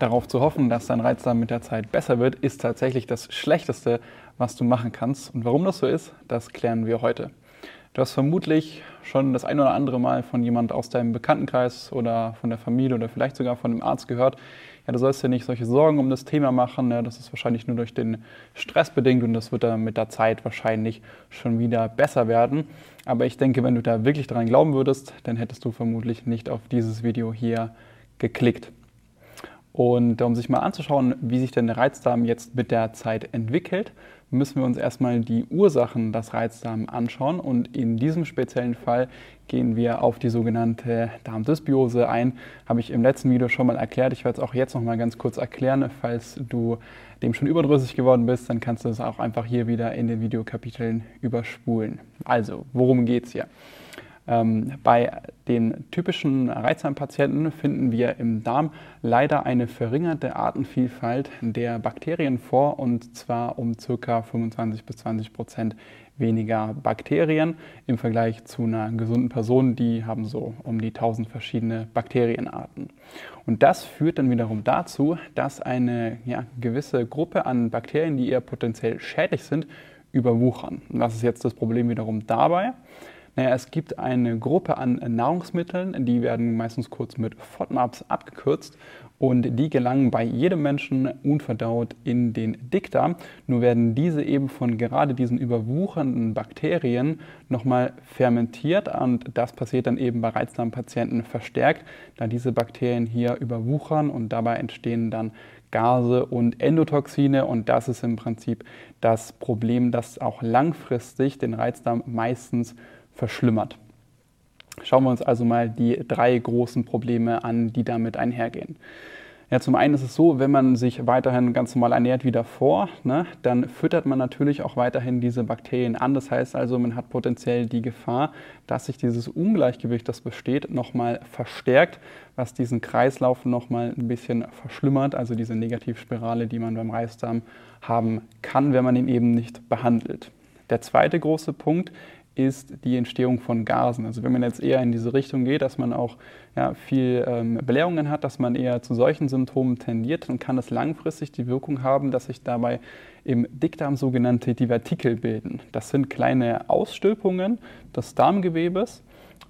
Darauf zu hoffen, dass dein Reizdarm mit der Zeit besser wird, ist tatsächlich das Schlechteste, was du machen kannst. Und warum das so ist, das klären wir heute. Du hast vermutlich schon das ein oder andere Mal von jemand aus deinem Bekanntenkreis oder von der Familie oder vielleicht sogar von einem Arzt gehört, ja, du sollst dir nicht solche Sorgen um das Thema machen, ne? das ist wahrscheinlich nur durch den Stress bedingt und das wird dann mit der Zeit wahrscheinlich schon wieder besser werden. Aber ich denke, wenn du da wirklich dran glauben würdest, dann hättest du vermutlich nicht auf dieses Video hier geklickt. Und um sich mal anzuschauen, wie sich denn der Reizdarm jetzt mit der Zeit entwickelt, müssen wir uns erstmal die Ursachen des Reizdarms anschauen. Und in diesem speziellen Fall gehen wir auf die sogenannte Darmdysbiose ein. Habe ich im letzten Video schon mal erklärt. Ich werde es auch jetzt noch mal ganz kurz erklären. Falls du dem schon überdrüssig geworden bist, dann kannst du es auch einfach hier wieder in den Videokapiteln überspulen. Also, worum geht es hier? Ähm, bei den typischen Reizdarmpatienten finden wir im Darm leider eine verringerte Artenvielfalt der Bakterien vor und zwar um ca. 25 bis 20 Prozent weniger Bakterien im Vergleich zu einer gesunden Person, die haben so um die 1000 verschiedene Bakterienarten. Und das führt dann wiederum dazu, dass eine ja, gewisse Gruppe an Bakterien, die eher potenziell schädlich sind, überwuchern. Und was ist jetzt das Problem wiederum dabei? Naja, es gibt eine Gruppe an Nahrungsmitteln, die werden meistens kurz mit FODMAPs abgekürzt und die gelangen bei jedem Menschen unverdaut in den Dickdarm. Nur werden diese eben von gerade diesen überwuchernden Bakterien nochmal fermentiert und das passiert dann eben bei Reizdarmpatienten verstärkt, da diese Bakterien hier überwuchern und dabei entstehen dann Gase und Endotoxine und das ist im Prinzip das Problem, das auch langfristig den Reizdarm meistens verschlimmert. Schauen wir uns also mal die drei großen Probleme an, die damit einhergehen. Ja, zum einen ist es so, wenn man sich weiterhin ganz normal ernährt wie davor, ne, dann füttert man natürlich auch weiterhin diese Bakterien an. Das heißt also, man hat potenziell die Gefahr, dass sich dieses Ungleichgewicht, das besteht, nochmal verstärkt, was diesen Kreislauf nochmal ein bisschen verschlimmert, also diese Negativspirale, die man beim Reisdarm haben kann, wenn man ihn eben nicht behandelt. Der zweite große Punkt ist die Entstehung von Gasen. Also wenn man jetzt eher in diese Richtung geht, dass man auch ja, viel ähm, Blähungen hat, dass man eher zu solchen Symptomen tendiert, dann kann das langfristig die Wirkung haben, dass sich dabei im Dickdarm sogenannte Divertikel bilden. Das sind kleine Ausstülpungen des Darmgewebes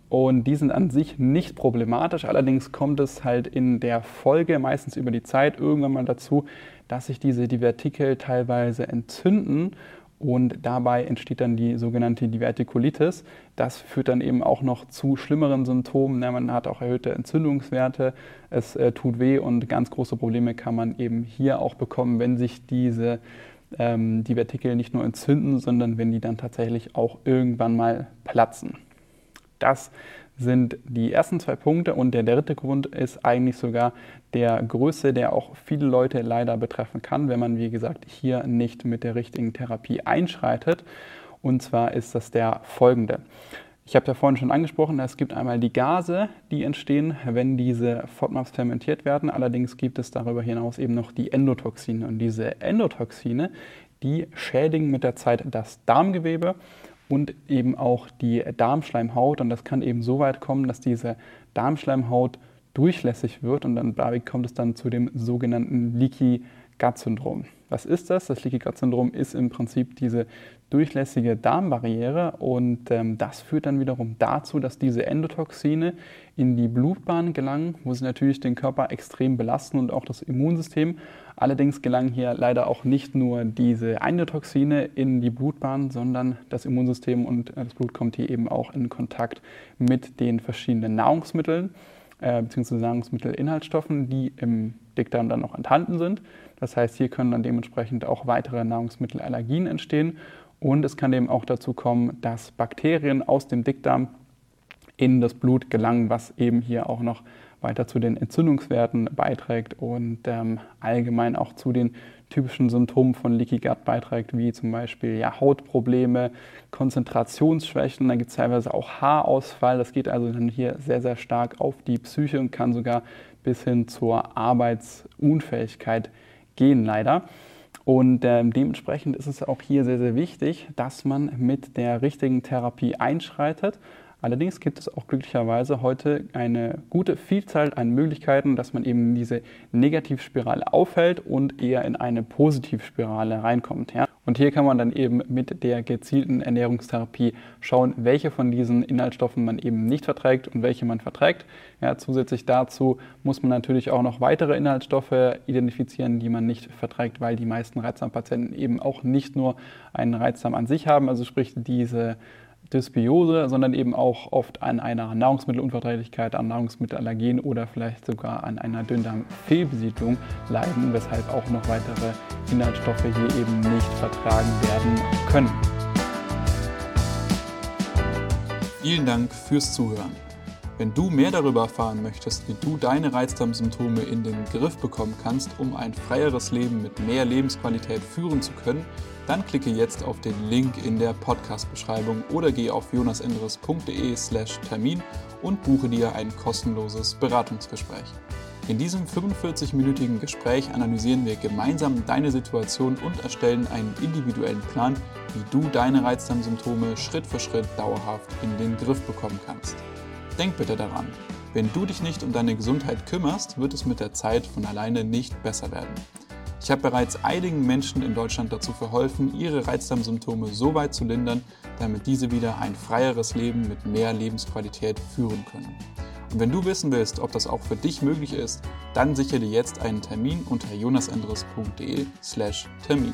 und die sind an sich nicht problematisch. Allerdings kommt es halt in der Folge, meistens über die Zeit, irgendwann mal dazu, dass sich diese Divertikel teilweise entzünden und dabei entsteht dann die sogenannte Divertikulitis. Das führt dann eben auch noch zu schlimmeren Symptomen. Man hat auch erhöhte Entzündungswerte, es äh, tut weh und ganz große Probleme kann man eben hier auch bekommen, wenn sich diese ähm, Divertikel nicht nur entzünden, sondern wenn die dann tatsächlich auch irgendwann mal platzen. Das sind die ersten zwei Punkte und der dritte Grund ist eigentlich sogar der größte, der auch viele Leute leider betreffen kann, wenn man, wie gesagt, hier nicht mit der richtigen Therapie einschreitet. Und zwar ist das der folgende. Ich habe ja vorhin schon angesprochen, es gibt einmal die Gase, die entstehen, wenn diese FODMAPs fermentiert werden. Allerdings gibt es darüber hinaus eben noch die Endotoxine. Und diese Endotoxine, die schädigen mit der Zeit das Darmgewebe und eben auch die Darmschleimhaut. Und das kann eben so weit kommen, dass diese Darmschleimhaut durchlässig wird und dann kommt es dann zu dem sogenannten Leaky Gut Syndrom. Was ist das? Das Leaky Gut Syndrom ist im Prinzip diese durchlässige Darmbarriere und ähm, das führt dann wiederum dazu, dass diese Endotoxine in die Blutbahn gelangen, wo sie natürlich den Körper extrem belasten und auch das Immunsystem. Allerdings gelangen hier leider auch nicht nur diese Endotoxine in die Blutbahn, sondern das Immunsystem und äh, das Blut kommt hier eben auch in Kontakt mit den verschiedenen Nahrungsmitteln äh, bzw. Nahrungsmittelinhaltsstoffen, die im Dickdarm dann noch enthalten sind. Das heißt, hier können dann dementsprechend auch weitere Nahrungsmittelallergien entstehen und es kann eben auch dazu kommen, dass Bakterien aus dem Dickdarm in das Blut gelangen, was eben hier auch noch weiter zu den Entzündungswerten beiträgt und ähm, allgemein auch zu den typischen Symptomen von Leaky Gut beiträgt, wie zum Beispiel ja, Hautprobleme, Konzentrationsschwächen, dann gibt es teilweise auch Haarausfall. Das geht also dann hier sehr, sehr stark auf die Psyche und kann sogar bis hin zur Arbeitsunfähigkeit gehen, leider. Und äh, dementsprechend ist es auch hier sehr, sehr wichtig, dass man mit der richtigen Therapie einschreitet. Allerdings gibt es auch glücklicherweise heute eine gute Vielzahl an Möglichkeiten, dass man eben diese Negativspirale aufhält und eher in eine Positivspirale reinkommt. Ja? Und hier kann man dann eben mit der gezielten Ernährungstherapie schauen, welche von diesen Inhaltsstoffen man eben nicht verträgt und welche man verträgt. Ja, zusätzlich dazu muss man natürlich auch noch weitere Inhaltsstoffe identifizieren, die man nicht verträgt, weil die meisten Reizdarmpatienten eben auch nicht nur einen Reizdarm an sich haben, also sprich diese Dysbiose, sondern eben auch oft an einer Nahrungsmittelunverträglichkeit, an Nahrungsmittelallergen oder vielleicht sogar an einer Dünndarmfehlbesiedlung leiden, weshalb auch noch weitere Inhaltsstoffe hier eben nicht vertragen werden können. Vielen Dank fürs Zuhören. Wenn du mehr darüber erfahren möchtest, wie du deine Reizdarmsymptome in den Griff bekommen kannst, um ein freieres Leben mit mehr Lebensqualität führen zu können, dann klicke jetzt auf den Link in der Podcast-Beschreibung oder geh auf jonasenderes.de/slash Termin und buche dir ein kostenloses Beratungsgespräch. In diesem 45-minütigen Gespräch analysieren wir gemeinsam deine Situation und erstellen einen individuellen Plan, wie du deine Reizdarmsymptome Schritt für Schritt dauerhaft in den Griff bekommen kannst. Denk bitte daran, wenn du dich nicht um deine Gesundheit kümmerst, wird es mit der Zeit von alleine nicht besser werden. Ich habe bereits einigen Menschen in Deutschland dazu verholfen, ihre Reizdarmsymptome so weit zu lindern, damit diese wieder ein freieres Leben mit mehr Lebensqualität führen können. Und wenn du wissen willst, ob das auch für dich möglich ist, dann sichere dir jetzt einen Termin unter jonasendres.de/termin.